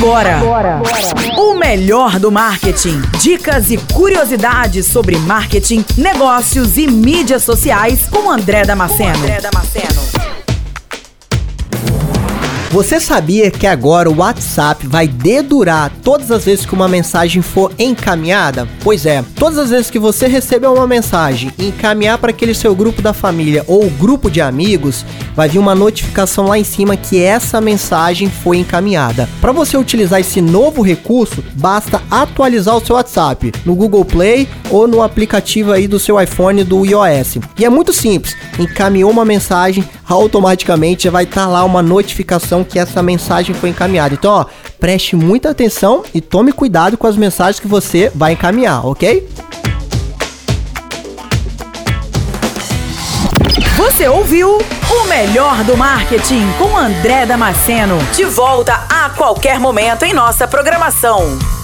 Agora, Agora. o melhor do marketing. Dicas e curiosidades sobre marketing, negócios e mídias sociais com André Damasceno. André Damasceno. Você sabia que agora o WhatsApp vai dedurar todas as vezes que uma mensagem for encaminhada? Pois é, todas as vezes que você receber uma mensagem e encaminhar para aquele seu grupo da família ou grupo de amigos, vai vir uma notificação lá em cima que essa mensagem foi encaminhada. Para você utilizar esse novo recurso, basta atualizar o seu WhatsApp no Google Play ou no aplicativo aí do seu iPhone do iOS. E é muito simples, encaminhou uma mensagem, automaticamente já vai estar tá lá uma notificação que essa mensagem foi encaminhada. Então, ó, preste muita atenção e tome cuidado com as mensagens que você vai encaminhar, ok? Você ouviu o melhor do marketing com André Damasceno. De volta a qualquer momento em nossa programação.